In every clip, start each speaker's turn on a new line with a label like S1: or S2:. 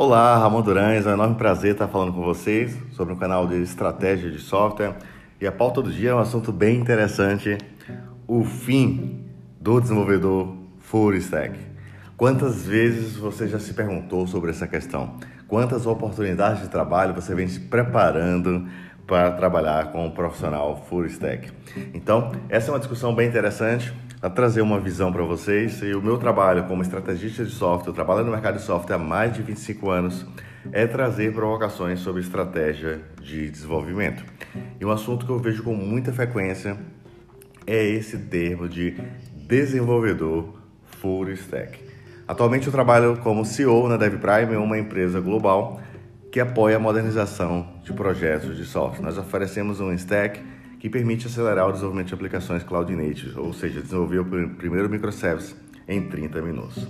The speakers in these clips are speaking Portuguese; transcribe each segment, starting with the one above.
S1: Olá, Ramon Durães, é um enorme prazer estar falando com vocês sobre o canal de estratégia de software. E a pauta do dia é um assunto bem interessante, o fim do desenvolvedor full stack. Quantas vezes você já se perguntou sobre essa questão? Quantas oportunidades de trabalho você vem se preparando para trabalhar com um profissional full stack? Então, essa é uma discussão bem interessante a trazer uma visão para vocês. E o meu trabalho como estrategista de software, eu trabalho no mercado de software há mais de 25 anos, é trazer provocações sobre estratégia de desenvolvimento. E um assunto que eu vejo com muita frequência é esse termo de desenvolvedor full stack. Atualmente eu trabalho como CEO na DevPrime, uma empresa global que apoia a modernização de projetos de software. Nós oferecemos um stack que permite acelerar o desenvolvimento de aplicações cloud native, ou seja, desenvolver o primeiro microservice em 30 minutos.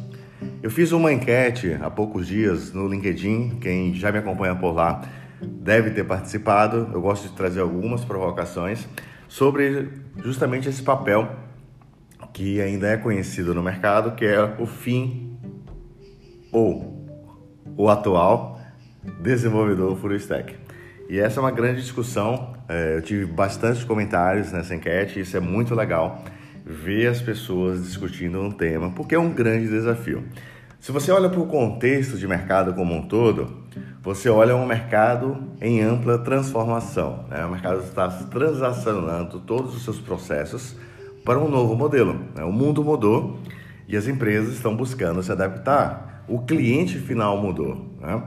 S1: Eu fiz uma enquete há poucos dias no LinkedIn, quem já me acompanha por lá deve ter participado. Eu gosto de trazer algumas provocações sobre justamente esse papel que ainda é conhecido no mercado, que é o fim ou o atual desenvolvedor full stack. E essa é uma grande discussão. É, eu tive bastante comentários nessa enquete, isso é muito legal ver as pessoas discutindo um tema, porque é um grande desafio. Se você olha para o contexto de mercado como um todo, você olha um mercado em ampla transformação. Né? O mercado está transacionando todos os seus processos para um novo modelo. Né? O mundo mudou e as empresas estão buscando se adaptar. O cliente final mudou. Né?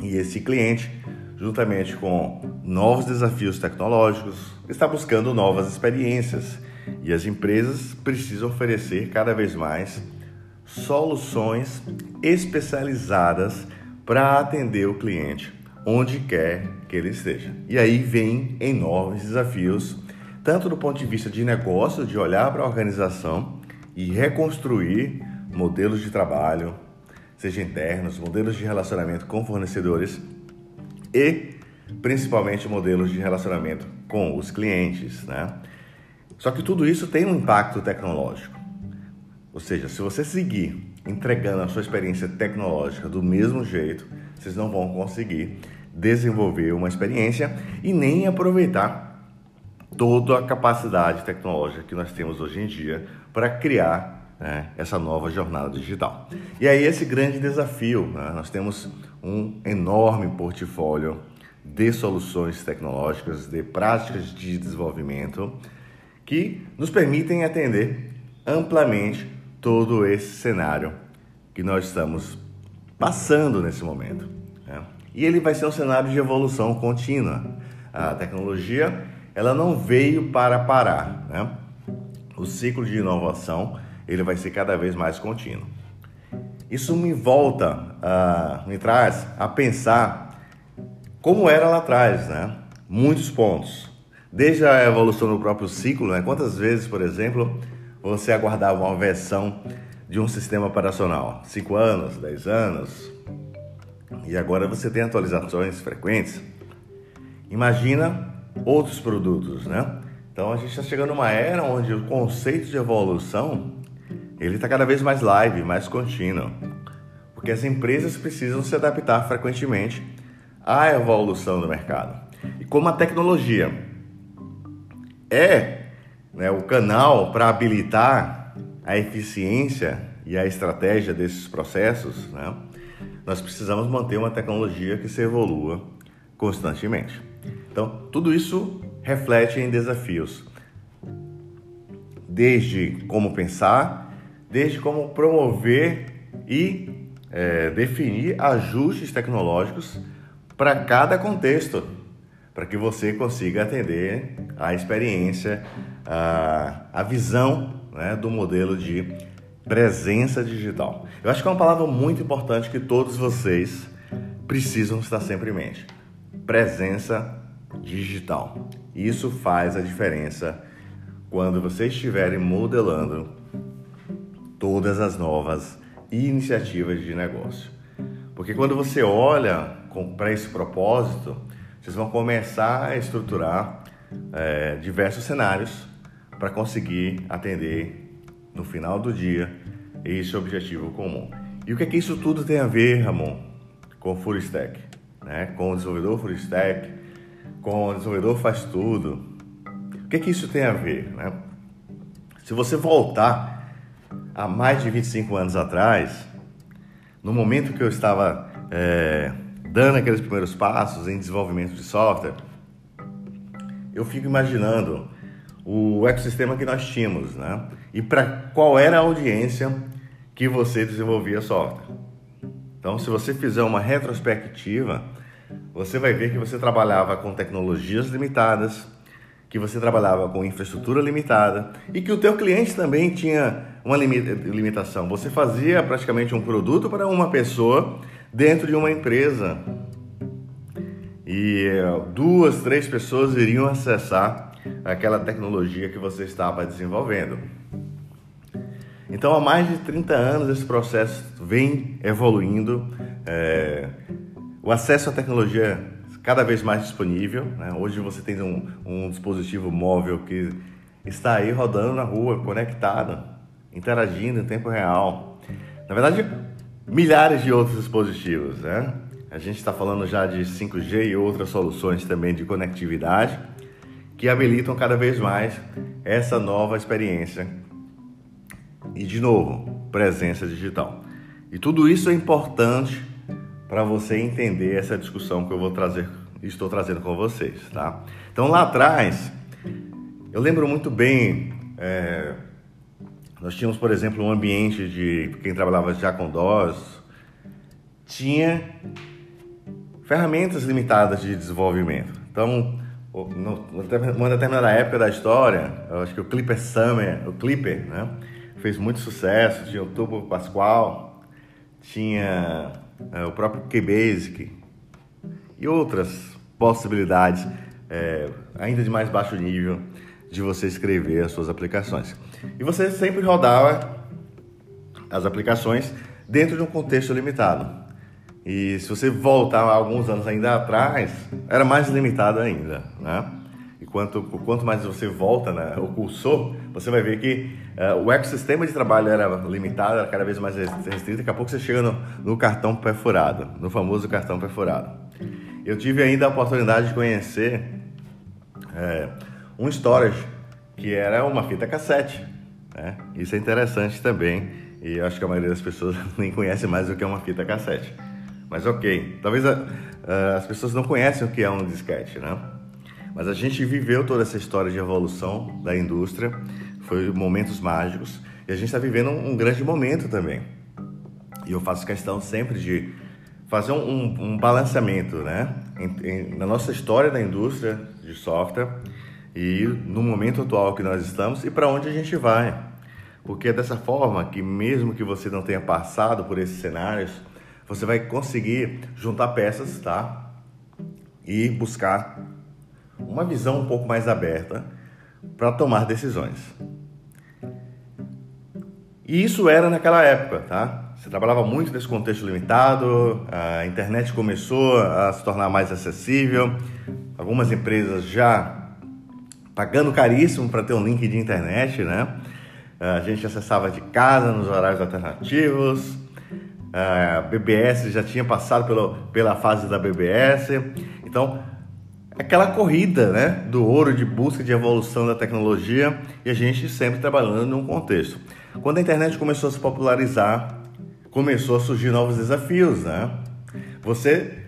S1: E esse cliente juntamente com novos desafios tecnológicos, está buscando novas experiências e as empresas precisam oferecer cada vez mais soluções especializadas para atender o cliente onde quer que ele esteja. E aí vem enormes desafios, tanto do ponto de vista de negócio, de olhar para a organização e reconstruir modelos de trabalho, seja internos, modelos de relacionamento com fornecedores e principalmente modelos de relacionamento com os clientes, né? Só que tudo isso tem um impacto tecnológico. Ou seja, se você seguir entregando a sua experiência tecnológica do mesmo jeito, vocês não vão conseguir desenvolver uma experiência e nem aproveitar toda a capacidade tecnológica que nós temos hoje em dia para criar né, essa nova jornada digital. E aí esse grande desafio, né, nós temos um enorme portfólio de soluções tecnológicas, de práticas de desenvolvimento que nos permitem atender amplamente todo esse cenário que nós estamos passando nesse momento. Né? E ele vai ser um cenário de evolução contínua. A tecnologia ela não veio para parar. Né? O ciclo de inovação ele vai ser cada vez mais contínuo. Isso me volta, uh, me traz a pensar como era lá atrás, né? Muitos pontos. Desde a evolução do próprio ciclo, né? Quantas vezes, por exemplo, você aguardava uma versão de um sistema operacional? 5 anos, 10 anos? E agora você tem atualizações frequentes. Imagina outros produtos, né? Então a gente está chegando numa era onde o conceito de evolução ele está cada vez mais live, mais contínuo, porque as empresas precisam se adaptar frequentemente à evolução do mercado. E como a tecnologia é né, o canal para habilitar a eficiência e a estratégia desses processos, né, nós precisamos manter uma tecnologia que se evolua constantemente. Então, tudo isso reflete em desafios, desde como pensar desde como promover e é, definir ajustes tecnológicos para cada contexto, para que você consiga atender a experiência, a, a visão né, do modelo de presença digital. Eu acho que é uma palavra muito importante que todos vocês precisam estar sempre em mente. Presença digital. Isso faz a diferença quando vocês estiverem modelando todas as novas iniciativas de negócio. Porque quando você olha para esse propósito, vocês vão começar a estruturar é, diversos cenários para conseguir atender no final do dia esse objetivo comum. E o que é que isso tudo tem a ver, Ramon, com full stack, né? com o desenvolvedor full stack, com o desenvolvedor faz tudo. O que, que isso tem a ver? Né? Se você voltar a mais de 25 anos atrás, no momento que eu estava é, dando aqueles primeiros passos em desenvolvimento de software, eu fico imaginando o ecossistema que nós tínhamos, né? E para qual era a audiência que você desenvolvia software. Então, se você fizer uma retrospectiva, você vai ver que você trabalhava com tecnologias limitadas, que você trabalhava com infraestrutura limitada e que o teu cliente também tinha uma limitação. Você fazia praticamente um produto para uma pessoa dentro de uma empresa e eh, duas, três pessoas iriam acessar aquela tecnologia que você estava desenvolvendo. Então, há mais de 30 anos, esse processo vem evoluindo. É, o acesso à tecnologia cada vez mais disponível. Né? Hoje você tem um, um, dispositivo móvel que está aí rodando na rua, conectado, interagindo em tempo real. Na verdade, milhares de outros dispositivos. Né? A gente está falando já de 5G e outras soluções também de conectividade que habilitam cada vez mais essa nova experiência. E de novo, presença digital. E tudo isso é importante para você entender essa discussão que eu vou trazer, estou trazendo com vocês, tá? Então lá atrás, eu lembro muito bem, é, nós tínhamos, por exemplo, um ambiente de quem trabalhava já com DOS, tinha ferramentas limitadas de desenvolvimento. Então, numa determinada época da história, eu acho que o Clipper Summer, o Clipper, né, fez muito sucesso. Tinha o Pascal, tinha é, o próprio QBasic e outras possibilidades, é, ainda de mais baixo nível, de você escrever as suas aplicações. E você sempre rodava as aplicações dentro de um contexto limitado. E se você voltar alguns anos ainda atrás, era mais limitado ainda, né? Quanto, quanto mais você volta né, o cursor, você vai ver que uh, o ecossistema de trabalho era limitado, era cada vez mais restrito. Daqui a pouco você chega no, no cartão perfurado, no famoso cartão perfurado. Eu tive ainda a oportunidade de conhecer é, um storage que era uma fita cassete. Né? Isso é interessante também e eu acho que a maioria das pessoas nem conhece mais o que é uma fita cassete. Mas ok, talvez a, a, as pessoas não conhecem o que é um disquete, né? Mas a gente viveu toda essa história de evolução da indústria, foi momentos mágicos e a gente está vivendo um, grande momento também. E eu faço questão sempre de fazer um, um, um balanceamento, né? Em, em, na nossa história da indústria de software e no momento atual que nós estamos e para onde a gente vai. Porque é dessa forma que, mesmo que você não tenha passado por esses cenários, você vai conseguir juntar peças, tá? E buscar uma visão um pouco mais aberta para tomar decisões. E isso era naquela época, tá? Você trabalhava muito nesse contexto limitado, a internet começou a se tornar mais acessível, algumas empresas já pagando caríssimo para ter um link de internet, né? A gente acessava de casa nos horários alternativos, a BBS já tinha passado pelo, pela fase da BBS. Então, aquela corrida né, do ouro de busca de evolução da tecnologia e a gente sempre trabalhando num contexto. Quando a internet começou a se popularizar, começou a surgir novos desafios. Né? Você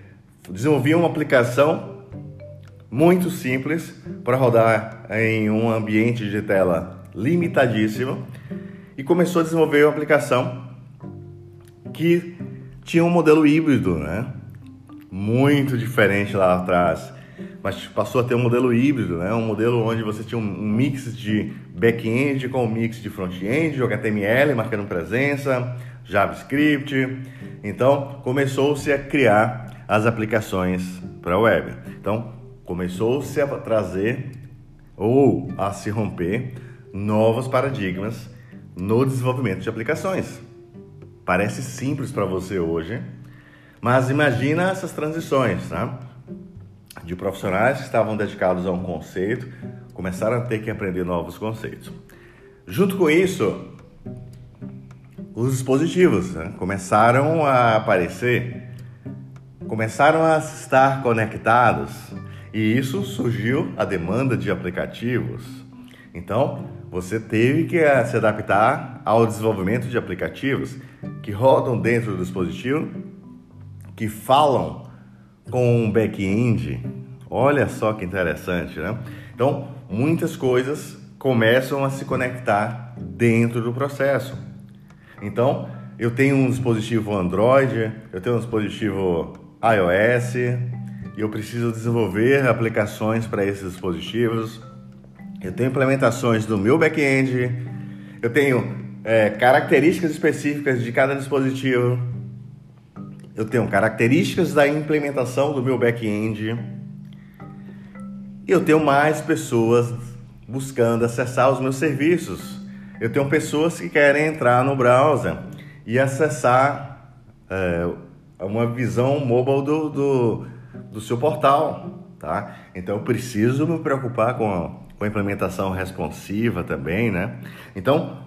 S1: desenvolvia uma aplicação muito simples para rodar em um ambiente de tela limitadíssimo e começou a desenvolver uma aplicação que tinha um modelo híbrido, né? Muito diferente lá atrás. Mas passou a ter um modelo híbrido, né? Um modelo onde você tinha um mix de back-end com um mix de front-end, HTML marcando presença, JavaScript. Então, começou-se a criar as aplicações para a web. Então, começou-se a trazer ou a se romper novos paradigmas no desenvolvimento de aplicações. Parece simples para você hoje, mas imagina essas transições, tá? De profissionais que estavam dedicados a um conceito, começaram a ter que aprender novos conceitos. Junto com isso, os dispositivos né? começaram a aparecer começaram a estar conectados e isso surgiu a demanda de aplicativos. Então, você teve que eh, se adaptar ao desenvolvimento de aplicativos que rodam dentro do dispositivo, que falam com um back-end. Olha só que interessante, né? Então, muitas coisas começam a se conectar dentro do processo. Então, eu tenho um dispositivo Android, eu tenho um dispositivo iOS, e eu preciso desenvolver aplicações para esses dispositivos. Eu tenho implementações do meu back-end, eu tenho é, características específicas de cada dispositivo, eu tenho características da implementação do meu back-end e eu tenho mais pessoas buscando acessar os meus serviços. Eu tenho pessoas que querem entrar no browser e acessar é, uma visão mobile do, do, do, seu portal, tá? Então eu preciso me preocupar com a, com a implementação responsiva também, né? Então,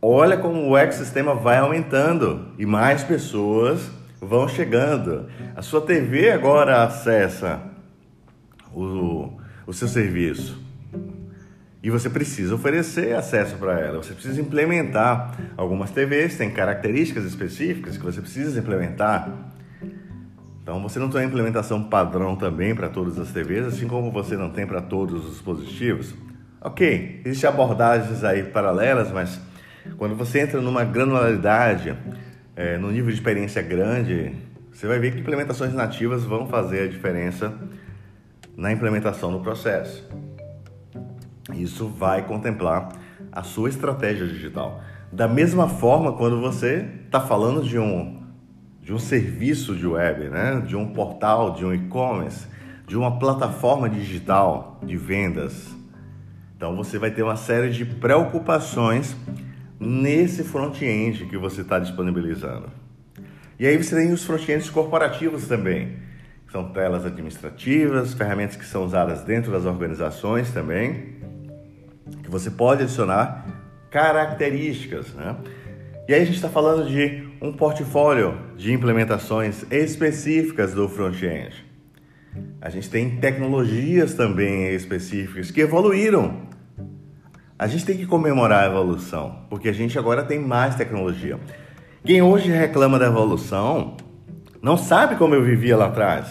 S1: olha como o ecossistema vai aumentando e mais pessoas vão chegando. A sua TV agora acessa o, o seu serviço. E você precisa oferecer acesso para ela. Você precisa implementar. Algumas TVs têm características específicas que você precisa implementar. Então você não tem uma implementação padrão também para todas as TVs, assim como você não tem para todos os dispositivos. Ok, existem abordagens aí paralelas, mas quando você entra numa granularidade, é, no nível de experiência grande, você vai ver que implementações nativas vão fazer a diferença na implementação do processo. Isso vai contemplar a sua estratégia digital. Da mesma forma, quando você está falando de um de um serviço de web, né? de um portal, de um e-commerce, de uma plataforma digital de vendas. Então você vai ter uma série de preocupações nesse front-end que você está disponibilizando. E aí você tem os front-ends corporativos também. São telas administrativas, ferramentas que são usadas dentro das organizações também, que você pode adicionar características, né? E aí a gente está falando de um portfólio de implementações específicas do front-end. A gente tem tecnologias também específicas que evoluíram. A gente tem que comemorar a evolução, porque a gente agora tem mais tecnologia. Quem hoje reclama da evolução não sabe como eu vivia lá atrás.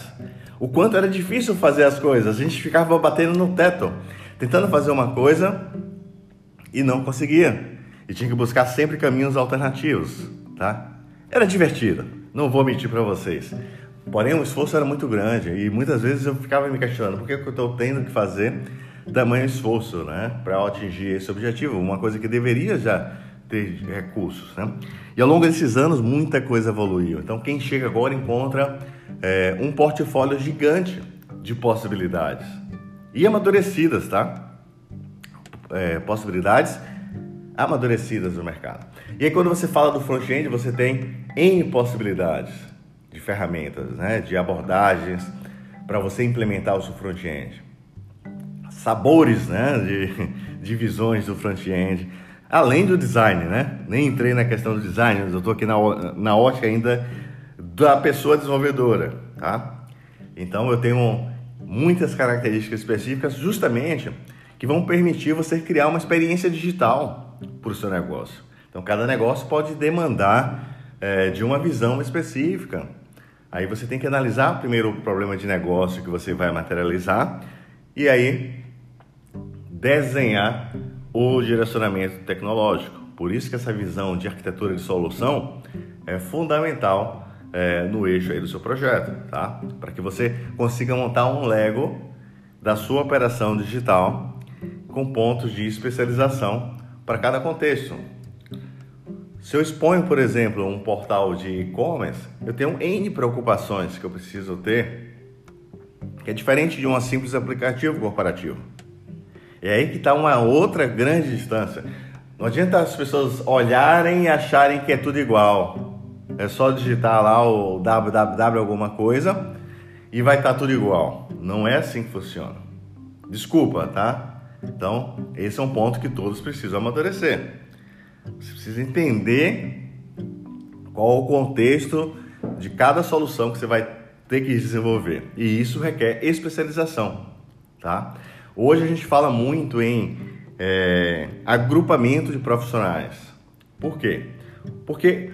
S1: O quanto era difícil fazer as coisas. A gente ficava batendo no teto, tentando fazer uma coisa e não conseguia e tinha que buscar sempre caminhos alternativos, tá? Era divertido, não vou mentir para vocês. Porém, o esforço era muito grande e muitas vezes eu ficava me questionando por que eu estou tendo que fazer tamanho esforço, né, para atingir esse objetivo, uma coisa que deveria já ter recursos, né? E ao longo desses anos muita coisa evoluiu. Então, quem chega agora encontra é, um portfólio gigante de possibilidades e amadurecidas, tá? É, possibilidades amadurecidas no mercado. E aí quando você fala do front-end, você tem N possibilidades de ferramentas, né, de abordagens para você implementar o seu front-end. Sabores, né, de, de visões do front-end. Além do design, né? Nem entrei na questão do design, eu estou aqui na, na ótica ainda da pessoa desenvolvedora, tá? Então eu tenho muitas características específicas justamente que vão permitir você criar uma experiência digital para o seu negócio. Então, cada negócio pode demandar é, de uma visão específica. Aí você tem que analisar primeiro o problema de negócio que você vai materializar e aí desenhar o direcionamento tecnológico. Por isso que essa visão de arquitetura de solução é fundamental é, no eixo aí do seu projeto, tá? Para que você consiga montar um Lego da sua operação digital com pontos de especialização para cada contexto. Se eu exponho, por exemplo, um portal de e-commerce, eu tenho N preocupações que eu preciso ter, que é diferente de um simples aplicativo corporativo. É aí que está uma outra grande distância. Não adianta as pessoas olharem e acharem que é tudo igual. É só digitar lá o www alguma coisa e vai estar tá tudo igual. Não é assim que funciona. Desculpa, tá? Então, esse é um ponto que todos precisam amadurecer. Você precisa entender qual o contexto de cada solução que você vai ter que desenvolver. E isso requer especialização, tá? Hoje a gente fala muito em é, agrupamento de profissionais. Por quê? Porque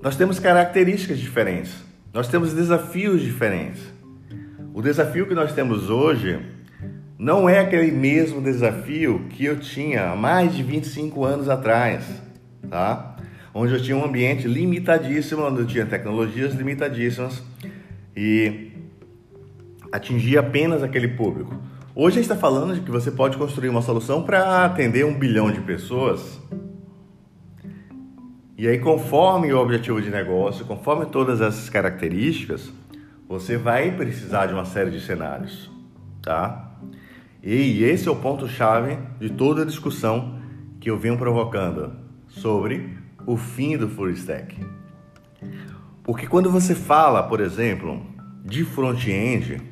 S1: nós temos características diferentes, nós temos desafios diferentes. O desafio que nós temos hoje não é aquele mesmo desafio que eu tinha há mais de 25 anos atrás, tá? Onde eu tinha um ambiente limitadíssimo, onde eu tinha tecnologias limitadíssimas e atingia apenas aquele público. Hoje a gente está falando de que você pode construir uma solução para atender um bilhão de pessoas. E aí, conforme o objetivo de negócio, conforme todas essas características, você vai precisar de uma série de cenários, tá? E esse é o ponto-chave de toda a discussão que eu venho provocando sobre o fim do full stack. Porque quando você fala, por exemplo, de front-end,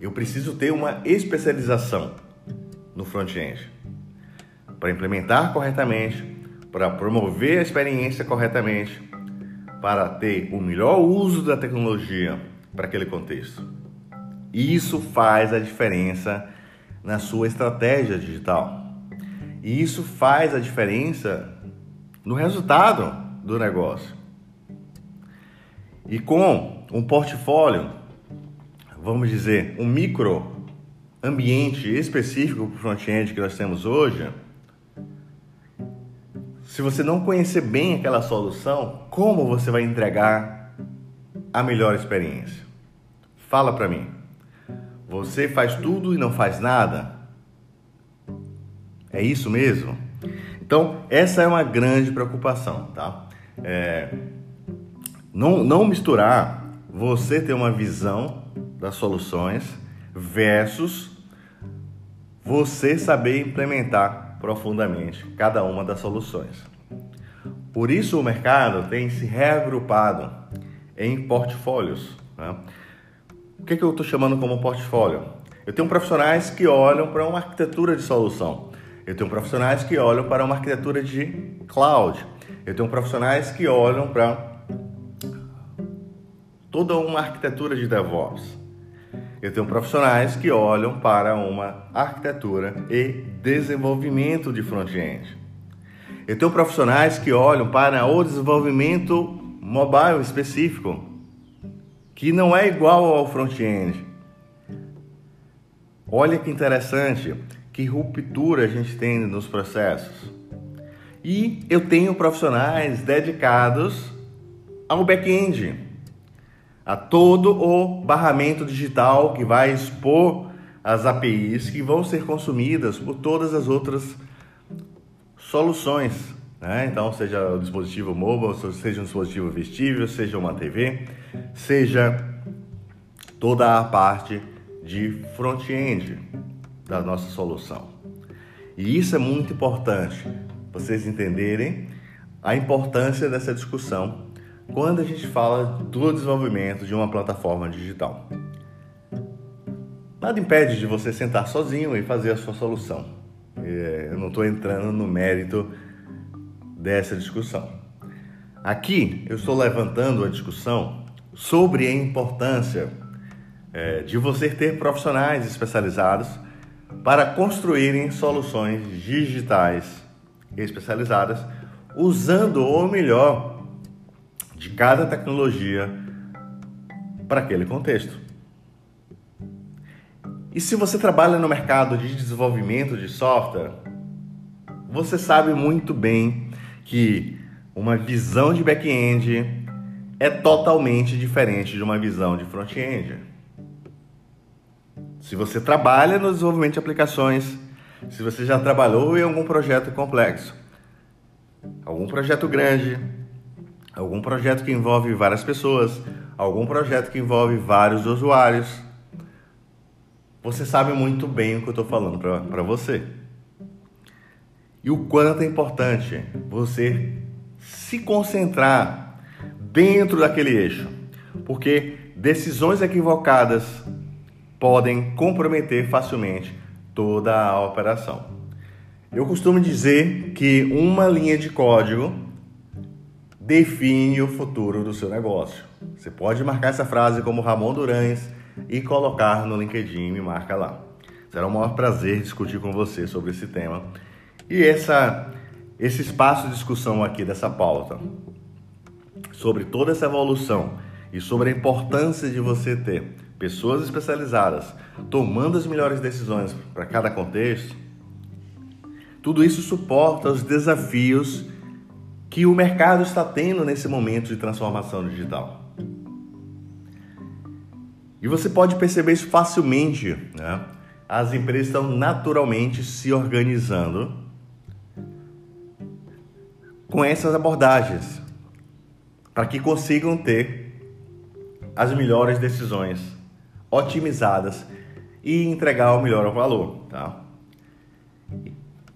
S1: eu preciso ter uma especialização no front-end para implementar corretamente, para promover a experiência corretamente, para ter o melhor uso da tecnologia para aquele contexto. Isso faz a diferença na sua estratégia digital. E isso faz a diferença no resultado do negócio. E com um portfólio vamos dizer, um micro ambiente específico para o front-end que nós temos hoje, se você não conhecer bem aquela solução, como você vai entregar a melhor experiência? Fala para mim. Você faz tudo e não faz nada? É isso mesmo? Então, essa é uma grande preocupação, tá? É, não, não misturar você ter uma visão das soluções versus você saber implementar profundamente cada uma das soluções. Por isso o mercado tem se reagrupado em portfólios. Né? O que, que eu estou chamando como portfólio? Eu tenho profissionais que olham para uma arquitetura de solução. Eu tenho profissionais que olham para uma arquitetura de cloud. Eu tenho profissionais que olham para toda uma arquitetura de DevOps. Eu tenho profissionais que olham para uma arquitetura e desenvolvimento de front-end. Eu tenho profissionais que olham para o desenvolvimento mobile específico, que não é igual ao front-end. Olha que interessante, que ruptura a gente tem nos processos. E eu tenho profissionais dedicados ao back-end a todo o barramento digital que vai expor as APIs que vão ser consumidas por todas as outras soluções. Né? Então, seja o dispositivo mobile, seja um dispositivo vestível, seja uma TV, seja toda a parte de front-end da nossa solução. E isso é muito importante, vocês entenderem a importância dessa discussão quando a gente fala do desenvolvimento de uma plataforma digital. Nada impede de você sentar sozinho e fazer a sua solução. É, eu não estou entrando no mérito dessa discussão. Aqui eu estou levantando a discussão sobre a importância é, de você ter profissionais especializados para construírem soluções digitais especializadas usando o melhor de cada tecnologia para aquele contexto. E se você trabalha no mercado de desenvolvimento de software, você sabe muito bem que uma visão de back-end é totalmente diferente de uma visão de front-end. Se você trabalha no desenvolvimento de aplicações, se você já trabalhou em algum projeto complexo, algum projeto grande, algum projeto que envolve várias pessoas, algum projeto que envolve vários usuários, você sabe muito bem o que eu estou falando para você. E o quanto é importante você se concentrar dentro daquele eixo, porque decisões equivocadas podem comprometer facilmente toda a operação. Eu costumo dizer que uma linha de código define o futuro do seu negócio. Você pode marcar essa frase como Ramon Durães e colocar no LinkedIn, me marca lá. Será um maior prazer discutir com você sobre esse tema. E essa, esse espaço de discussão aqui dessa pauta, sobre toda essa evolução e sobre a importância de você ter pessoas especializadas tomando as melhores decisões para cada contexto, tudo isso suporta os desafios que o mercado está tendo nesse momento de transformação digital. E você pode perceber isso facilmente, né? As empresas estão naturalmente se organizando com essas abordagens para que consigam ter as melhores decisões otimizadas e entregar o melhor valor, tá?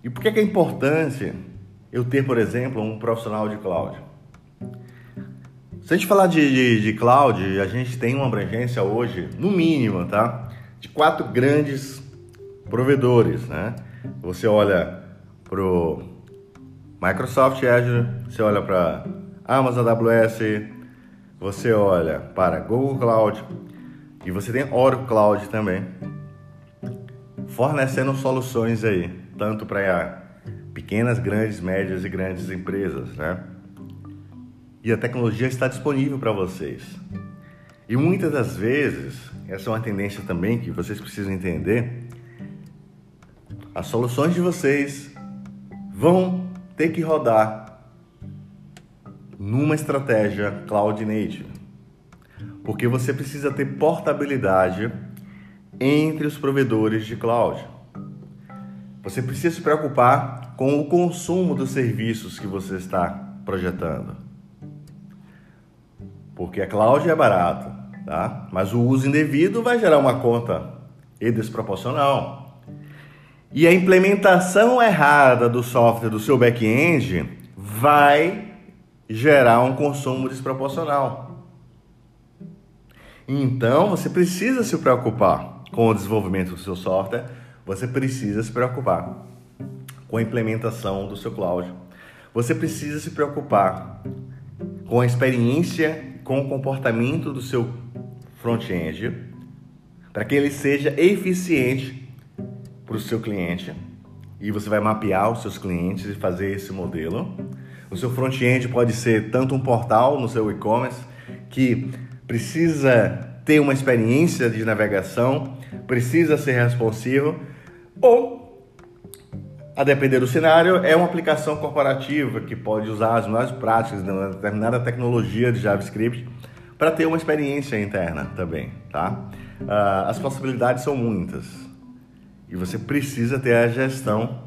S1: E por que é, que é importante eu ter, por exemplo, um profissional de cloud? Se a gente falar de, de, de cloud, a gente tem uma abrangência hoje, no mínimo, tá? De quatro grandes provedores, né? Você olha para o Microsoft Azure, você olha para Amazon AWS, você olha para Google Cloud e você tem Oracle Cloud também, fornecendo soluções aí, tanto para pequenas, grandes, médias e grandes empresas, né? E a tecnologia está disponível para vocês. E muitas das vezes, essa é uma tendência também que vocês precisam entender, as soluções de vocês vão ter que rodar numa estratégia cloud native. Porque você precisa ter portabilidade entre os provedores de cloud. Você precisa se preocupar com o consumo dos serviços que você está projetando. Porque a cloud é barato, tá? Mas o uso indevido vai gerar uma conta e desproporcional. E a implementação errada do software do seu back-end vai gerar um consumo desproporcional. Então, você precisa se preocupar com o desenvolvimento do seu software, você precisa se preocupar com a implementação do seu cloud. Você precisa se preocupar com a experiência, com o comportamento do seu front-end, para que ele seja eficiente para o seu cliente. E você vai mapear os seus clientes e fazer esse modelo. O seu front-end pode ser tanto um portal no seu e-commerce que precisa ter uma experiência de navegação, precisa ser responsivo, ou, a depender do cenário, é uma aplicação corporativa que pode usar as melhores práticas de uma determinada tecnologia de JavaScript para ter uma experiência interna também, tá? Uh, as possibilidades são muitas e você precisa ter a gestão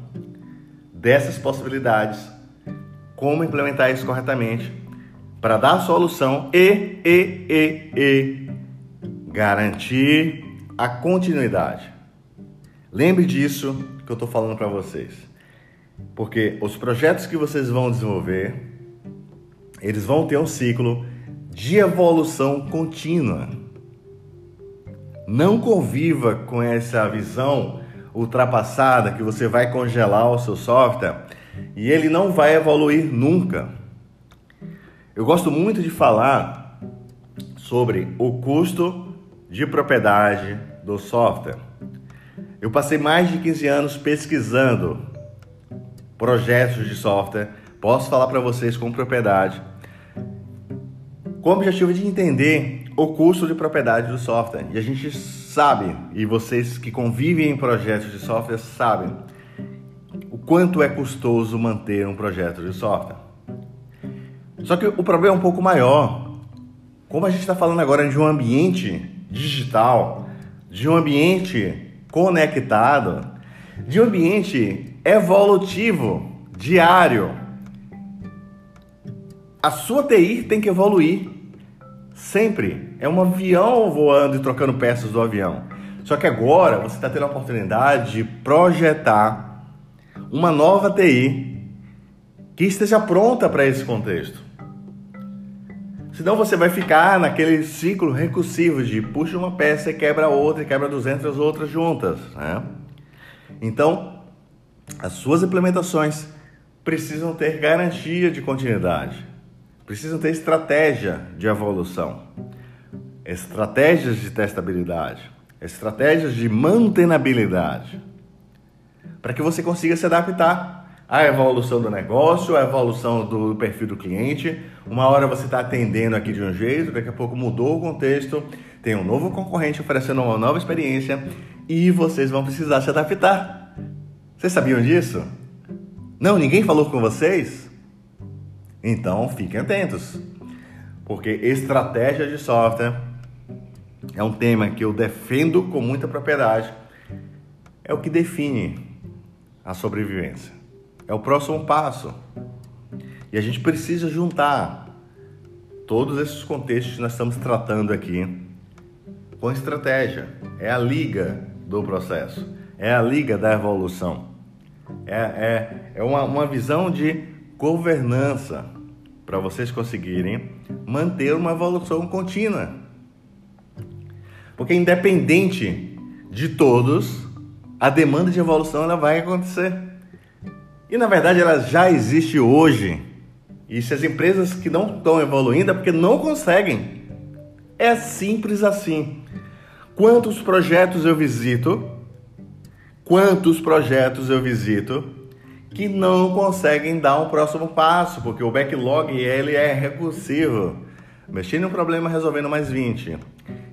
S1: dessas possibilidades como implementar isso corretamente para dar solução e, e, e, e garantir a continuidade. Lembre disso que eu estou falando para vocês, porque os projetos que vocês vão desenvolver, eles vão ter um ciclo de evolução contínua. Não conviva com essa visão ultrapassada que você vai congelar o seu software e ele não vai evoluir nunca. Eu gosto muito de falar sobre o custo de propriedade do software. Eu passei mais de 15 anos pesquisando projetos de software, posso falar para vocês com propriedade, com o objetivo de entender o custo de propriedade do software. E a gente sabe, e vocês que convivem em projetos de software sabem, o quanto é custoso manter um projeto de software. Só que o problema é um pouco maior. Como a gente está falando agora de um ambiente digital, de um ambiente conectado, de um ambiente evolutivo, diário, a sua TI tem que evoluir sempre. É um avião voando e trocando peças do avião. Só que agora você está tendo a oportunidade de projetar uma nova TI que esteja pronta para esse contexto. Senão você vai ficar naquele ciclo recursivo de puxa uma peça e quebra outra e quebra 200 outras juntas. Né? Então, as suas implementações precisam ter garantia de continuidade. precisam ter estratégia de evolução, estratégias de testabilidade, estratégias de mantenabilidade, para que você consiga se adaptar à evolução do negócio, à evolução do perfil do cliente. Uma hora você está atendendo aqui de um jeito, daqui a pouco mudou o contexto, tem um novo concorrente oferecendo uma nova experiência e vocês vão precisar se adaptar. Vocês sabiam disso? Não, ninguém falou com vocês? Então fiquem atentos, porque estratégia de software é um tema que eu defendo com muita propriedade. É o que define a sobrevivência. É o próximo passo. E a gente precisa juntar todos esses contextos que nós estamos tratando aqui com estratégia. É a liga do processo, é a liga da evolução. É, é, é uma, uma visão de governança para vocês conseguirem manter uma evolução contínua. Porque independente de todos, a demanda de evolução ela vai acontecer. E na verdade ela já existe hoje. E se as empresas que não estão evoluindo é porque não conseguem. É simples assim. Quantos projetos eu visito? Quantos projetos eu visito que não conseguem dar um próximo passo, porque o backlog ele é recursivo. Mexendo em um problema, resolvendo mais 20.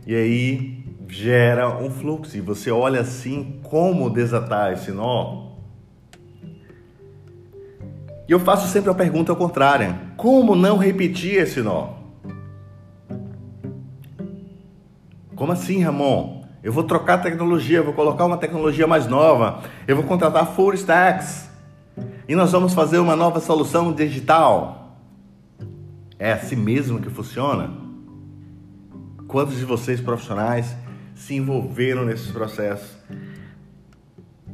S1: E aí gera um fluxo. E você olha assim como desatar esse nó. E eu faço sempre a pergunta contrária: como não repetir esse nó? Como assim, Ramon? Eu vou trocar tecnologia, vou colocar uma tecnologia mais nova, eu vou contratar full stacks e nós vamos fazer uma nova solução digital. É assim mesmo que funciona? Quantos de vocês profissionais se envolveram nesses processos?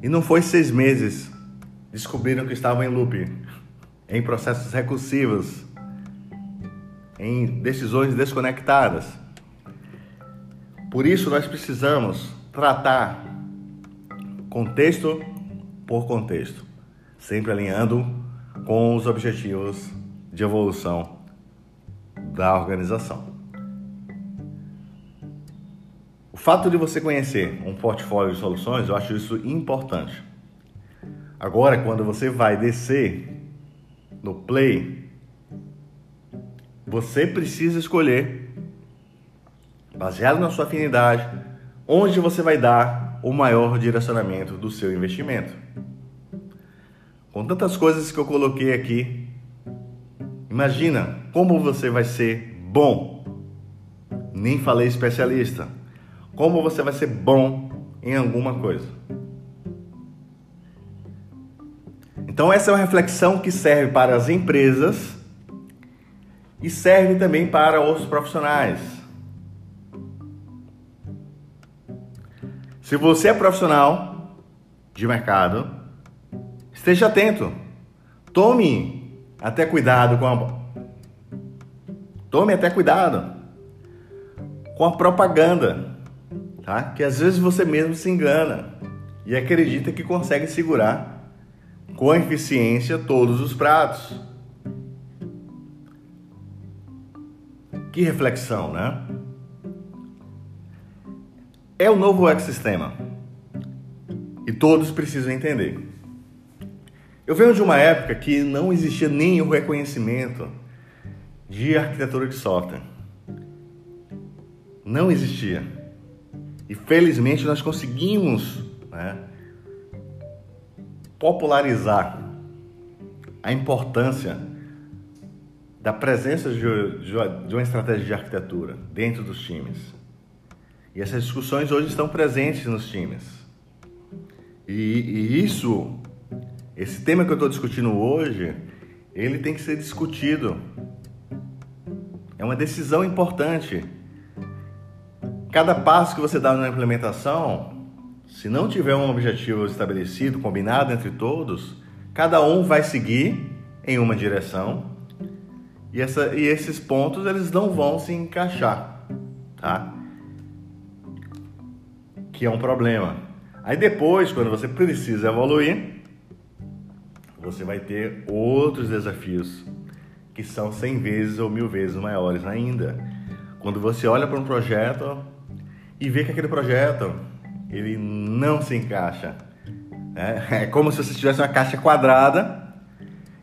S1: E não foi seis meses descobriram que estavam em loop em processos recursivos, em decisões desconectadas. Por isso, nós precisamos tratar contexto por contexto, sempre alinhando com os objetivos de evolução da organização. O fato de você conhecer um portfólio de soluções, eu acho isso importante. Agora, quando você vai descer no Play, você precisa escolher, baseado na sua afinidade, onde você vai dar o maior direcionamento do seu investimento. Com tantas coisas que eu coloquei aqui, imagina como você vai ser bom. Nem falei especialista. Como você vai ser bom em alguma coisa. Então, essa é uma reflexão que serve para as empresas e serve também para os profissionais. Se você é profissional de mercado, esteja atento. Tome até cuidado com a Tome até cuidado com a propaganda, tá? Que às vezes você mesmo se engana e acredita que consegue segurar com eficiência todos os pratos. Que reflexão, né? É o novo ecossistema e todos precisam entender. Eu venho de uma época que não existia nem o reconhecimento de arquitetura de software. Não existia. E felizmente nós conseguimos né, popularizar a importância da presença de, uma estratégia de arquitetura dentro dos times. E essas discussões hoje estão presentes nos times. E, e isso, esse tema que eu estou discutindo hoje, ele tem que ser discutido. É uma decisão importante. Cada passo que você dá na implementação se não tiver um objetivo estabelecido, combinado entre todos, cada um vai seguir em uma direção e, essa, e esses pontos eles não vão se encaixar, tá? Que é um problema. Aí depois, quando você precisa evoluir, você vai ter outros desafios que são 100 vezes ou mil vezes maiores ainda. Quando você olha para um projeto e vê que aquele projeto ele não se encaixa. É, é como se você tivesse uma caixa quadrada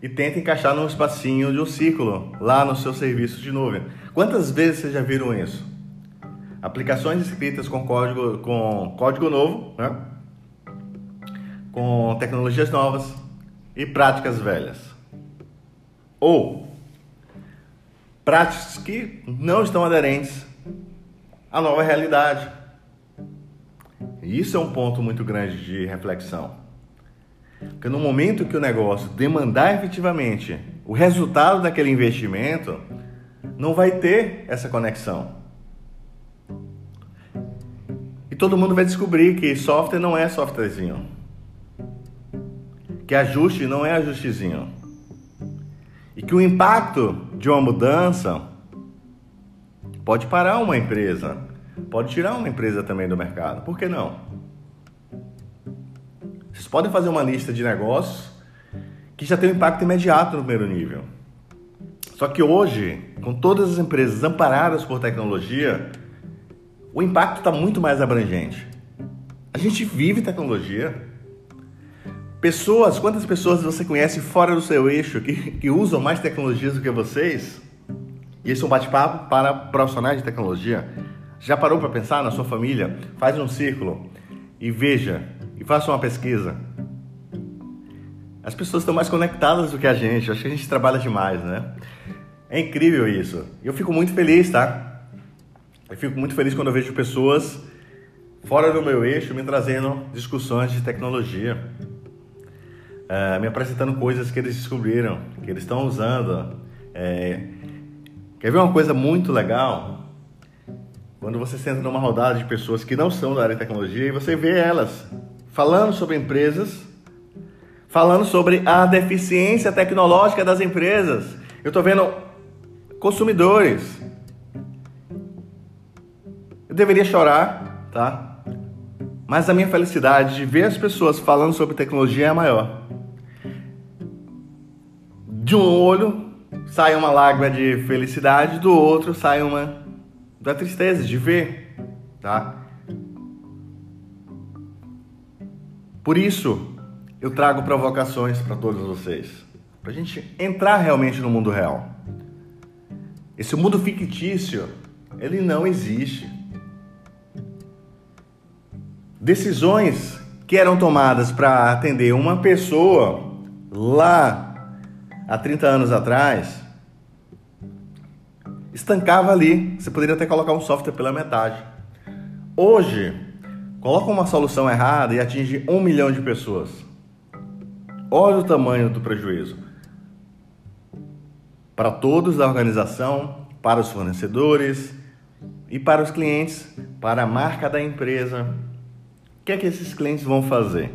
S1: e tenta encaixar num espacinho de um círculo lá no seu serviço de nuvem. Quantas vezes vocês já viram isso? Aplicações escritas com código, com código novo, né? com tecnologias novas e práticas velhas. Ou práticas que não estão aderentes à nova realidade. Isso é um ponto muito grande de reflexão. Porque no momento que o negócio demandar efetivamente o resultado daquele investimento, não vai ter essa conexão. E todo mundo vai descobrir que software não é softwarezinho. Que ajuste não é ajustezinho. E que o impacto de uma mudança pode parar uma empresa, pode tirar uma empresa também do mercado. Por que não? Vocês podem fazer uma lista de negócios que já tem um impacto imediato no primeiro nível. Só que hoje, com todas as empresas amparadas por tecnologia, o impacto está muito mais abrangente. A gente vive tecnologia. Pessoas, quantas pessoas você conhece fora do seu eixo que, que usam mais tecnologias do que vocês? E esse é um bate-papo para profissionais de tecnologia. Já parou para pensar na sua família? Faz um círculo e veja e faça uma pesquisa. As pessoas estão mais conectadas do que a gente. Acho que a gente trabalha demais, né? É incrível isso. Eu fico muito feliz, tá? Eu fico muito feliz quando eu vejo pessoas fora do meu eixo me trazendo discussões de tecnologia, é, me apresentando coisas que eles descobriram, que eles estão usando. É... Quer ver uma coisa muito legal? Quando você senta numa rodada de pessoas que não são da área de tecnologia e você vê elas falando sobre empresas, falando sobre a deficiência tecnológica das empresas. Eu estou vendo consumidores. Eu deveria chorar, tá? Mas a minha felicidade de ver as pessoas falando sobre tecnologia é maior. De um olho sai uma lágrima de felicidade, do outro sai uma da tristeza de ver, tá? Por isso, eu trago provocações para todos vocês, para a gente entrar realmente no mundo real. Esse mundo fictício, ele não existe. Decisões que eram tomadas para atender uma pessoa lá há 30 anos atrás, estancava ali. Você poderia até colocar um software pela metade. Hoje, coloca uma solução errada e atinge um milhão de pessoas. Olha o tamanho do prejuízo. Para todos da organização, para os fornecedores e para os clientes, para a marca da empresa. O que é que esses clientes vão fazer?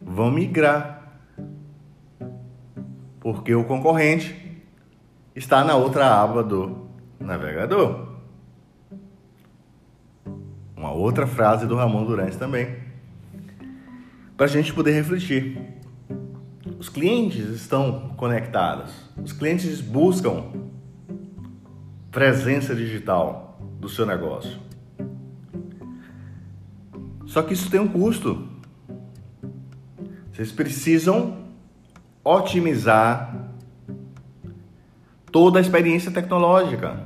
S1: Vão migrar. Porque o concorrente está na outra aba do navegador. Uma outra frase do Ramon Durante também. Para a gente poder refletir. Os clientes estão conectados. Os clientes buscam presença digital do seu negócio. Só que isso tem um custo. Vocês precisam otimizar toda a experiência tecnológica.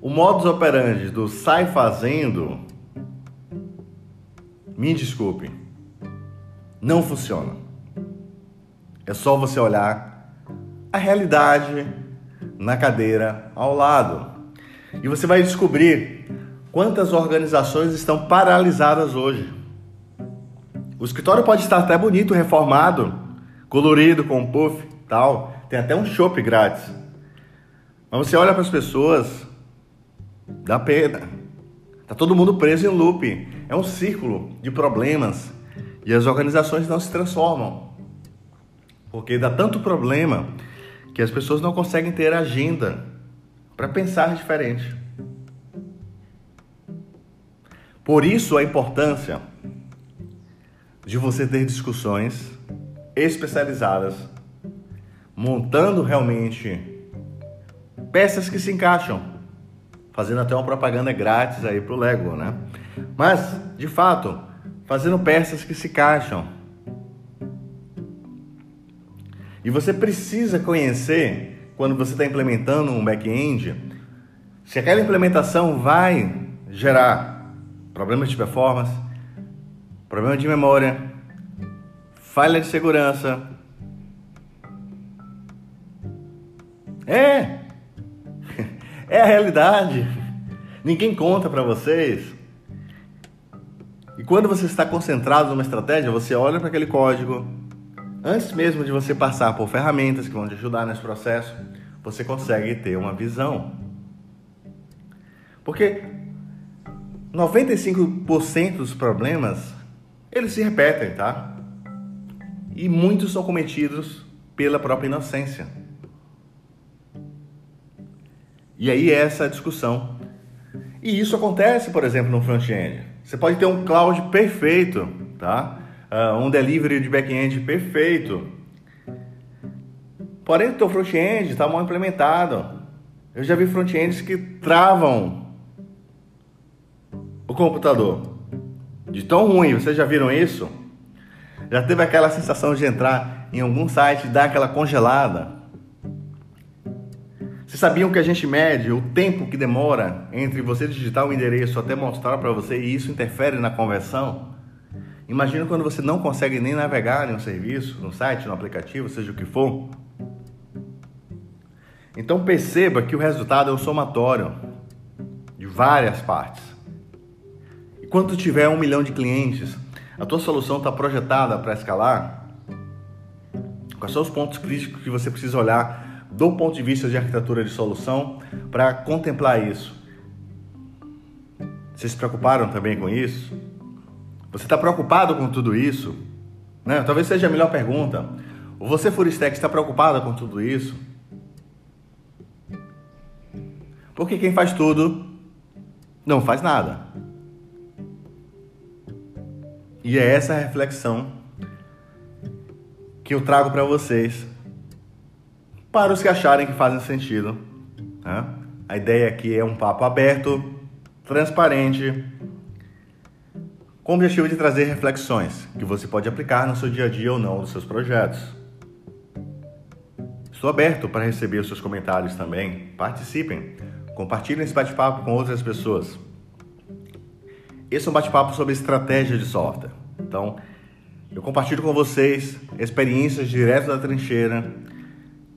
S1: O modus operandi do sai fazendo, me desculpe, não funciona. É só você olhar a realidade na cadeira ao lado. E você vai descobrir quantas organizações estão paralisadas hoje. O escritório pode estar até bonito, reformado, colorido, com puff, tal. Tem até um chopp grátis. Mas você olha para as pessoas, Dá pena. Tá todo mundo preso em loop. É um círculo de problemas e as organizações não se transformam. Porque dá tanto problema que as pessoas não conseguem ter agenda para pensar diferente. Por isso a importância de você ter discussões especializadas, montando realmente peças que se encaixam, fazendo até uma propaganda grátis aí pro Lego, né? Mas, de fato, fazendo peças que se encaixam. E você precisa conhecer, quando você está implementando um back-end, se aquela implementação vai gerar problemas de performance, problema de memória, falha de segurança. É, é a realidade. Ninguém conta para vocês. E quando você está concentrado numa estratégia, você olha para aquele código, antes mesmo de você passar por ferramentas que vão te ajudar nesse processo, você consegue ter uma visão. Porque 95% dos problemas eles se repetem, tá? E muitos são cometidos pela própria inocência. E aí é essa discussão. E isso acontece, por exemplo, no front-end. Você pode ter um cloud perfeito, tá? Uh, um delivery de back-end perfeito. Porém, o teu front-end está mal implementado. Eu já vi front-ends que travam o computador. De tão ruim, vocês já viram isso? Já teve aquela sensação de entrar em algum site e dar aquela congelada? Vocês sabiam que a gente mede o tempo que demora entre você digitar o endereço até mostrar para você e isso interfere na conversão? Imagina quando você não consegue nem navegar em um serviço, no site, no aplicativo, seja o que for. Então perceba que o resultado é o somatório de várias partes. E quando tiver um milhão de clientes, a tua solução está projetada para escalar? Quais são os pontos críticos que você precisa olhar do ponto de vista de arquitetura de solução para contemplar isso. Vocês se preocuparam também com isso? Você está preocupado com tudo isso? Né? Talvez seja a melhor pergunta. Você, Furistec, está preocupado com tudo isso? Porque quem faz tudo não faz nada. E é essa reflexão que eu trago para vocês para os que acharem que fazem sentido. Né? A ideia aqui é um papo aberto, transparente, com o objetivo de trazer reflexões que você pode aplicar no seu dia a dia ou não dos seus projetos. Estou aberto para receber os seus comentários também. Participem, compartilhem esse bate-papo com outras pessoas. Esse é um bate-papo sobre estratégia de software. Então, eu compartilho com vocês experiências direto da trincheira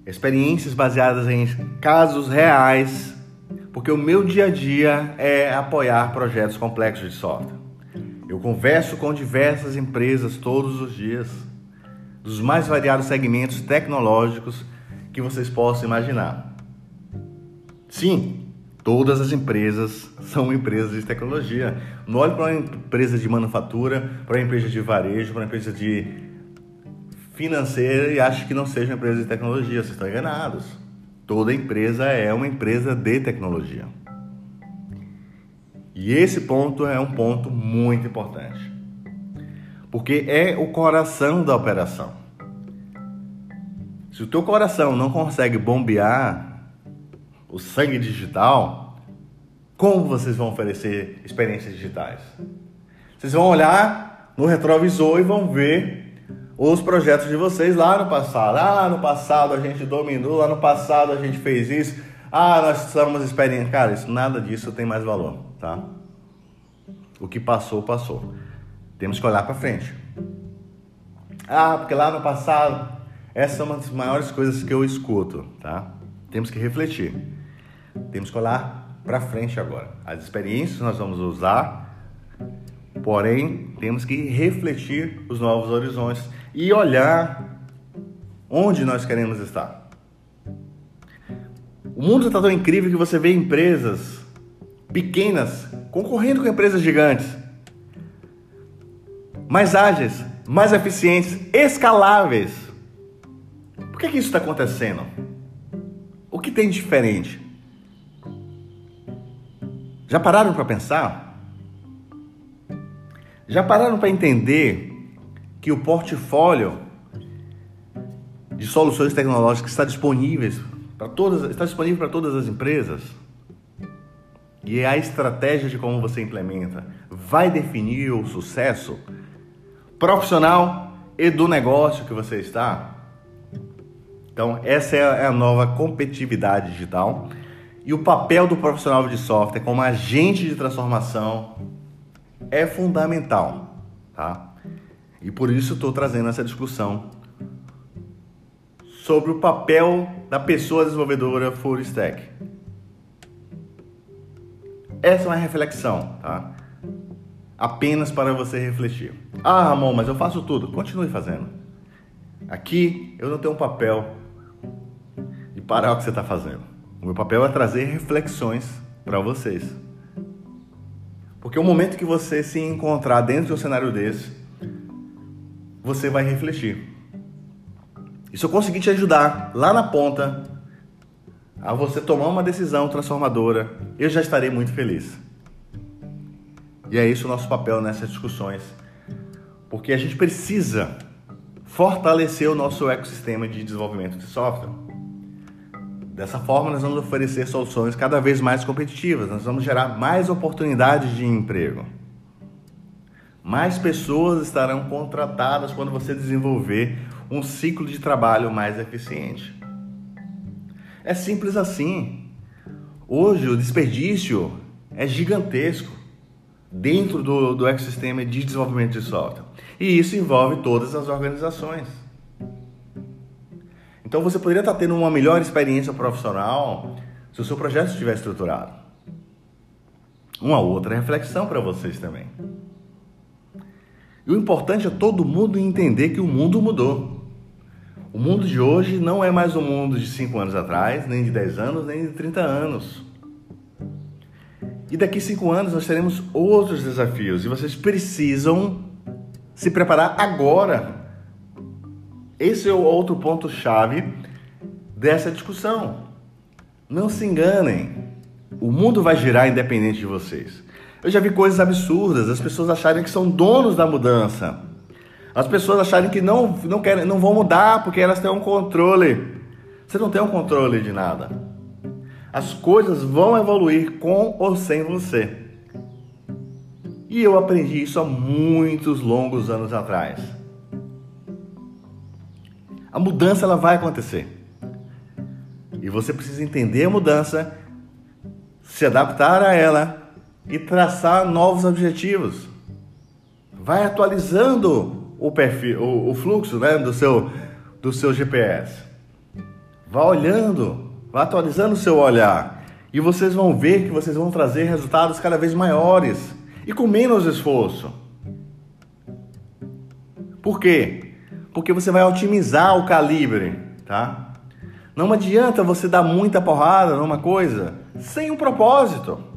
S1: experiências baseadas em casos reais, porque o meu dia a dia é apoiar projetos complexos de software. Eu converso com diversas empresas todos os dias, dos mais variados segmentos tecnológicos que vocês possam imaginar. Sim, todas as empresas são empresas de tecnologia. Não olhe para uma empresa de manufatura, para uma empresa de varejo, para uma empresa de financeira e acha que não seja uma empresa de tecnologia. Vocês estão enganados. Toda empresa é uma empresa de tecnologia. E esse ponto é um ponto muito importante. Porque é o coração da operação. Se o teu coração não consegue bombear o sangue digital, como vocês vão oferecer experiências digitais? Vocês vão olhar no retrovisor e vão ver os projetos de vocês lá no passado. Ah, no passado a gente dominou, lá no passado a gente fez isso. Ah, nós somos experientes. Cara, isso, nada disso tem mais valor, tá? O que passou, passou. Temos que olhar para frente. Ah, porque lá no passado, essa é uma das maiores coisas que eu escuto, tá? Temos que refletir. Temos que olhar para frente agora. As experiências nós vamos usar Porém, temos que refletir os novos horizontes e olhar onde nós queremos estar. O mundo está tão incrível que você vê empresas pequenas concorrendo com empresas gigantes, mais ágeis, mais eficientes, escaláveis. Por que, que isso está acontecendo? O que tem de diferente? Já pararam para pensar? Já pararam para entender que o portfólio de soluções tecnológicas está disponíveis para todas, está disponível para todas as empresas. E a estratégia de como você implementa vai definir o sucesso profissional e do negócio que você está. Então, essa é a nova competitividade digital. E o papel do profissional de software como agente de transformação é fundamental, tá? E por isso estou trazendo essa discussão sobre o papel da pessoa desenvolvedora full stack. Essa é uma reflexão, tá? Apenas para você refletir. Ah, Ramon, mas eu faço tudo. Continue fazendo. Aqui eu não tenho um papel de parar o que você está fazendo. O meu papel é trazer reflexões para vocês. Porque o momento que você se encontrar dentro de um cenário desse, você vai refletir. E se eu conseguir te ajudar lá na ponta a você tomar uma decisão transformadora, eu já estarei muito feliz. E é isso o nosso papel nessas discussões, porque a gente precisa fortalecer o nosso ecossistema de desenvolvimento de software. Dessa forma, nós vamos oferecer soluções cada vez mais competitivas, nós vamos gerar mais oportunidades de emprego. Mais pessoas estarão contratadas quando você desenvolver um ciclo de trabalho mais eficiente. É simples assim. Hoje o desperdício é gigantesco dentro do, do ecossistema de desenvolvimento de software. E isso envolve todas as organizações. Então você poderia estar tendo uma melhor experiência profissional se o seu projeto estiver estruturado. Uma outra reflexão para vocês também. E o importante é todo mundo entender que o mundo mudou. O mundo de hoje não é mais o mundo de 5 anos atrás, nem de 10 anos, nem de 30 anos. E daqui 5 anos nós teremos outros desafios e vocês precisam se preparar agora. Esse é o outro ponto-chave dessa discussão. Não se enganem. O mundo vai girar independente de vocês. Eu já vi coisas absurdas, as pessoas acharem que são donos da mudança. As pessoas acharem que não, não, querem, não vão mudar porque elas têm um controle. Você não tem um controle de nada. As coisas vão evoluir com ou sem você. E eu aprendi isso há muitos longos anos atrás. A mudança ela vai acontecer. E você precisa entender a mudança, se adaptar a ela e traçar novos objetivos. Vai atualizando o perfil, o, o fluxo né, do, seu, do seu GPS. Vá olhando, vá atualizando o seu olhar. E vocês vão ver que vocês vão trazer resultados cada vez maiores e com menos esforço. Por quê? Porque você vai otimizar o calibre, tá? Não adianta você dar muita porrada numa coisa sem um propósito.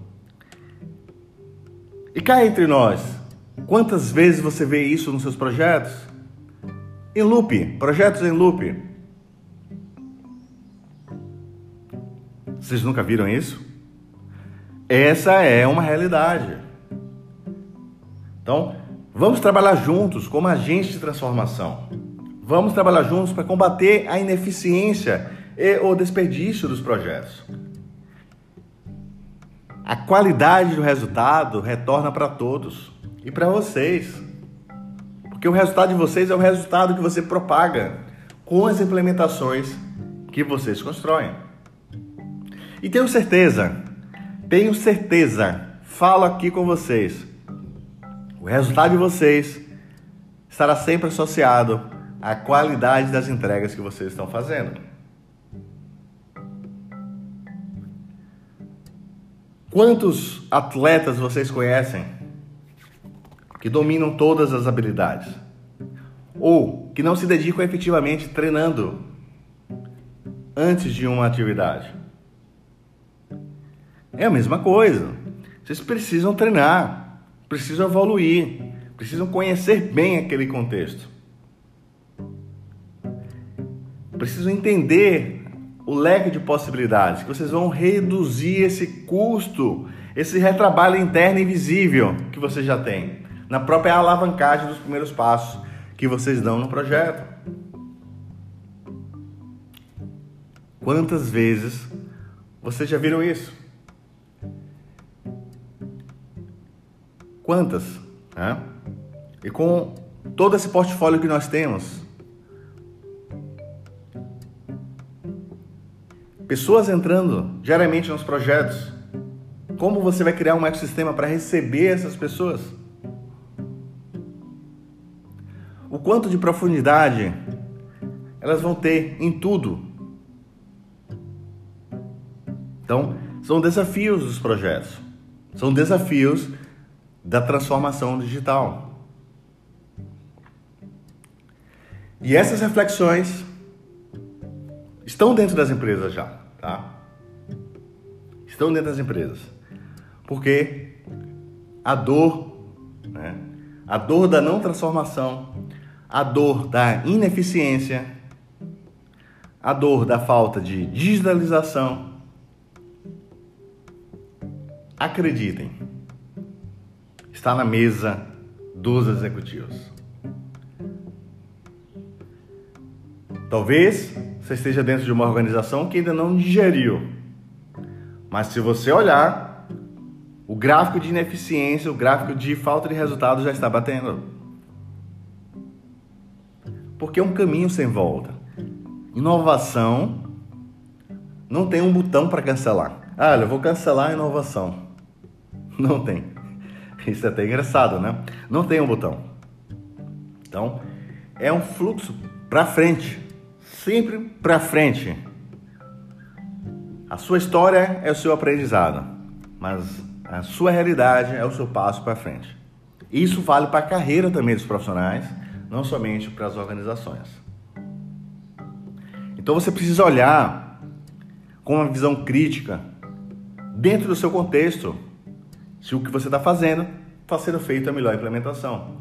S1: E cá entre nós, Quantas vezes você vê isso nos seus projetos? Em loop, projetos em loop. Vocês nunca viram isso? Essa é uma realidade. Então, vamos trabalhar juntos como agentes de transformação. Vamos trabalhar juntos para combater a ineficiência e o desperdício dos projetos. A qualidade do resultado retorna para todos e para vocês. Porque o resultado de vocês é o resultado que você propaga com as implementações que vocês constroem. E tenho certeza, tenho certeza, falo aqui com vocês, o resultado de vocês estará sempre associado à qualidade das entregas que vocês estão fazendo. Quantos atletas vocês conhecem que dominam todas as habilidades, ou que não se dedicam efetivamente treinando antes de uma atividade. É a mesma coisa. Vocês precisam treinar, precisam evoluir, precisam conhecer bem aquele contexto. Precisam entender o leque de possibilidades, que vocês vão reduzir esse custo, esse retrabalho interno invisível que você já tem na própria alavancagem dos primeiros passos que vocês dão no projeto. Quantas vezes vocês já viram isso? Quantas? Né? E com todo esse portfólio que nós temos, pessoas entrando diariamente nos projetos, como você vai criar um ecossistema para receber essas pessoas? O quanto de profundidade elas vão ter em tudo. Então, são desafios dos projetos, são desafios da transformação digital. E essas reflexões estão dentro das empresas já, tá? Estão dentro das empresas. Porque a dor, né? a dor da não transformação, a dor da ineficiência, a dor da falta de digitalização, acreditem, está na mesa dos executivos. Talvez você esteja dentro de uma organização que ainda não digeriu, mas se você olhar, o gráfico de ineficiência, o gráfico de falta de resultado já está batendo. Porque é um caminho sem volta. Inovação não tem um botão para cancelar. Ah, eu vou cancelar a inovação. Não tem. Isso é até engraçado, né? Não tem um botão. Então, é um fluxo para frente, sempre para frente. A sua história é o seu aprendizado, mas a sua realidade é o seu passo para frente. Isso vale para a carreira também dos profissionais, não somente para as organizações. Então você precisa olhar com uma visão crítica dentro do seu contexto se o que você está fazendo está sendo feito a melhor implementação.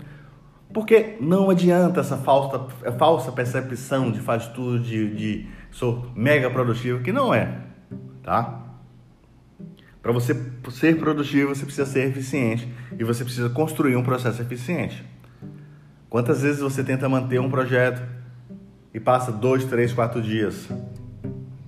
S1: Porque não adianta essa falsa, falsa percepção de faz tudo, de, de sou mega produtivo, que não é, tá? Para você ser produtivo, você precisa ser eficiente e você precisa construir um processo eficiente. Quantas vezes você tenta manter um projeto e passa dois, três, quatro dias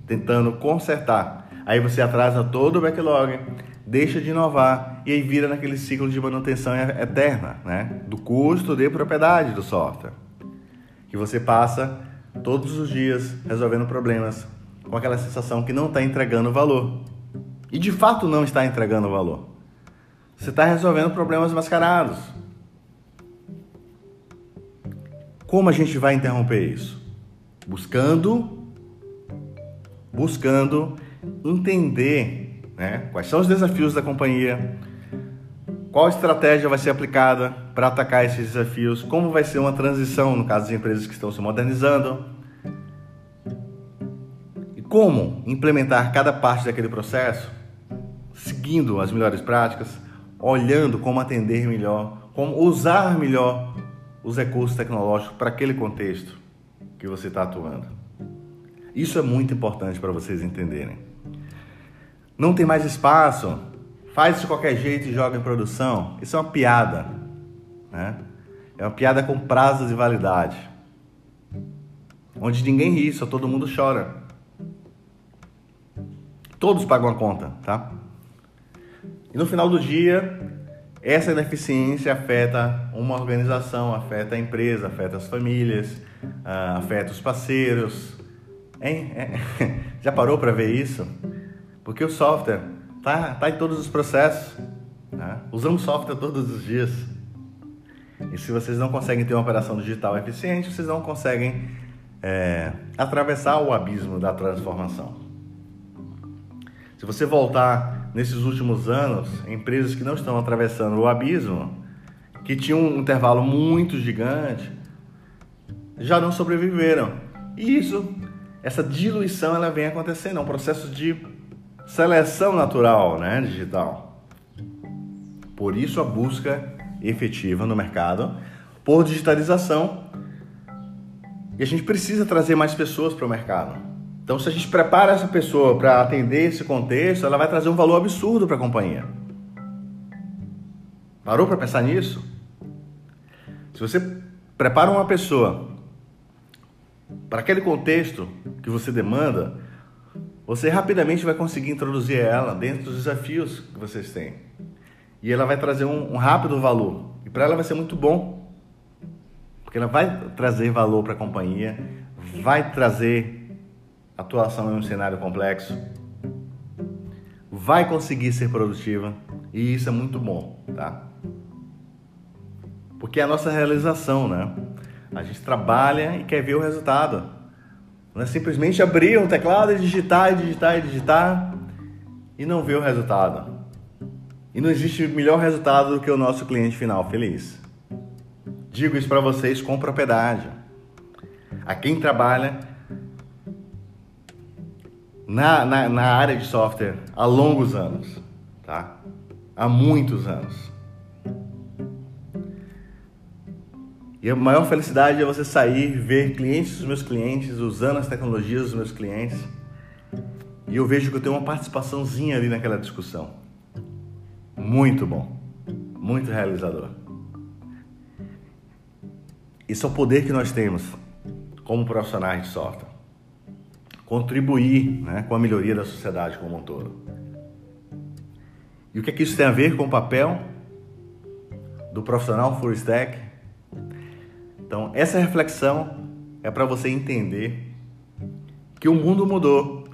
S1: tentando consertar. Aí você atrasa todo o backlog, deixa de inovar e aí vira naquele ciclo de manutenção eterna, né? Do custo de propriedade do software. Que você passa todos os dias resolvendo problemas com aquela sensação que não está entregando valor. E de fato não está entregando valor. Você está resolvendo problemas mascarados. Como a gente vai interromper isso? buscando buscando entender né, quais são os desafios da companhia, qual estratégia vai ser aplicada para atacar esses desafios, como vai ser uma transição no caso das empresas que estão se modernizando e como implementar cada parte daquele processo, seguindo as melhores práticas, olhando como atender melhor, como usar melhor os recursos tecnológicos para aquele contexto que você está atuando. Isso é muito importante para vocês entenderem. Não tem mais espaço, faz de qualquer jeito e joga em produção. Isso é uma piada. Né? É uma piada com prazo de validade. Onde ninguém ri, só todo mundo chora. Todos pagam a conta, tá? E no final do dia, essa ineficiência afeta uma organização, afeta a empresa, afeta as famílias, uh, afeta os parceiros. Hein? Já parou para ver isso? Porque o software tá, tá em todos os processos. Né? Usamos software todos os dias. E se vocês não conseguem ter uma operação digital eficiente, vocês não conseguem é, atravessar o abismo da transformação. Se você voltar nesses últimos anos, empresas que não estão atravessando o abismo, que tinham um intervalo muito gigante, já não sobreviveram. E isso, essa diluição, ela vem acontecendo, é um processo de seleção natural, né, digital. Por isso a busca efetiva no mercado por digitalização. E a gente precisa trazer mais pessoas para o mercado. Então, se a gente prepara essa pessoa para atender esse contexto, ela vai trazer um valor absurdo para a companhia. Parou para pensar nisso? Se você prepara uma pessoa para aquele contexto que você demanda, você rapidamente vai conseguir introduzir ela dentro dos desafios que vocês têm. E ela vai trazer um, um rápido valor. E para ela vai ser muito bom. Porque ela vai trazer valor para a companhia, vai trazer atuação em um cenário complexo, vai conseguir ser produtiva e isso é muito bom, tá? Porque é a nossa realização, né? A gente trabalha e quer ver o resultado. Não é simplesmente abrir um teclado e digitar e digitar e digitar e não ver o resultado. E não existe melhor resultado do que o nosso cliente final feliz. Digo isso para vocês com propriedade. A quem trabalha na, na, na, área de software há longos anos, tá? Há muitos anos. E a maior felicidade é você sair, ver clientes dos meus clientes usando as tecnologias dos meus clientes. E eu vejo que eu tenho uma participaçãozinha ali naquela discussão. Muito bom. Muito realizador. Isso é o poder que nós temos como profissionais de software. Contribuir né, com a melhoria da sociedade como um todo. E o que, é que isso tem a ver com o papel do profissional full stack então, essa reflexão é para você entender que o mundo mudou,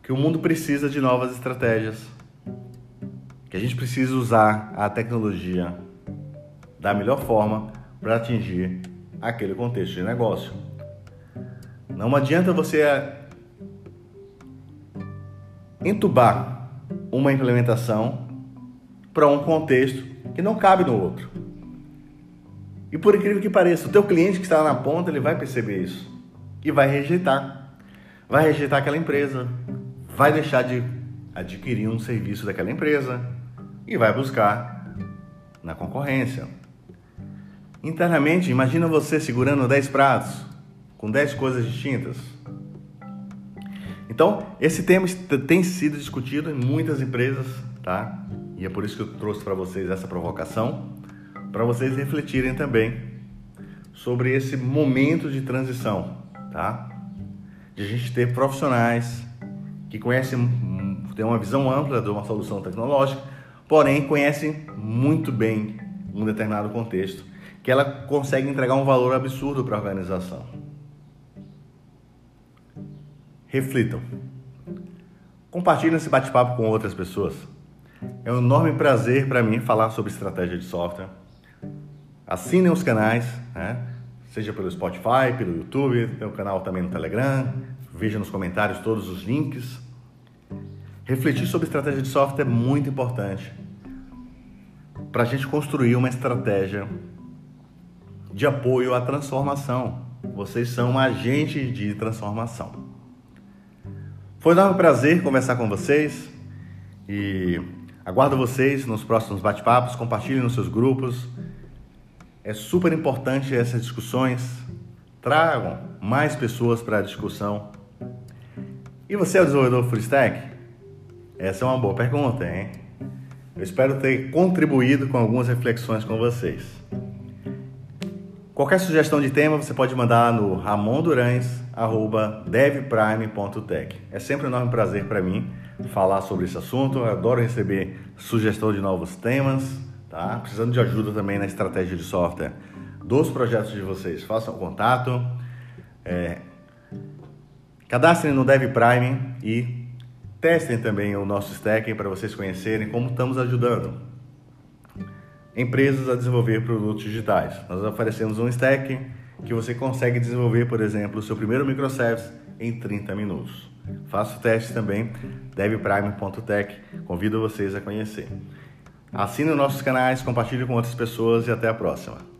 S1: que o mundo precisa de novas estratégias, que a gente precisa usar a tecnologia da melhor forma para atingir aquele contexto de negócio. Não adianta você entubar uma implementação para um contexto que não cabe no outro. E por incrível que pareça, o teu cliente que está lá na ponta, ele vai perceber isso e vai rejeitar. Vai rejeitar aquela empresa, vai deixar de adquirir um serviço daquela empresa e vai buscar na concorrência. Internamente, imagina você segurando 10 pratos com 10 coisas distintas. Então, esse tema tem sido discutido em muitas empresas, tá? E é por isso que eu trouxe para vocês essa provocação para vocês refletirem também sobre esse momento de transição, tá? De a gente ter profissionais que conhecem, têm uma visão ampla de uma solução tecnológica, porém conhecem muito bem um determinado contexto, que ela consegue entregar um valor absurdo para a organização. Reflitam. Compartilhem esse bate-papo com outras pessoas. É um enorme prazer para mim falar sobre estratégia de software Assinem os canais, né? seja pelo Spotify, pelo YouTube, tem o canal também no Telegram. Veja nos comentários todos os links. Refletir sobre estratégia de software é muito importante para a gente construir uma estratégia de apoio à transformação. Vocês são um agente de transformação. Foi um prazer conversar com vocês e aguardo vocês nos próximos bate-papos. Compartilhem nos seus grupos. É super importante essas discussões. Tragam mais pessoas para a discussão. E você é o desenvolvedor full stack? Essa é uma boa pergunta, hein? Eu espero ter contribuído com algumas reflexões com vocês. Qualquer sugestão de tema você pode mandar no ramondurães@devprime.tech. É sempre um enorme prazer para mim falar sobre esse assunto. Eu adoro receber sugestão de novos temas tá? Precisando de ajuda também na estratégia de software dos projetos de vocês, façam contato. É, cadastrem no Dev Prime e testem também o nosso stack para vocês conhecerem como estamos ajudando empresas a desenvolver produtos digitais. Nós oferecemos um stack que você consegue desenvolver, por exemplo, o seu primeiro microservice em 30 minutos. Faça o teste também, devprime.tech. Convido vocês a conhecer. Assine os nossos canais, compartilhe com outras pessoas e até a próxima.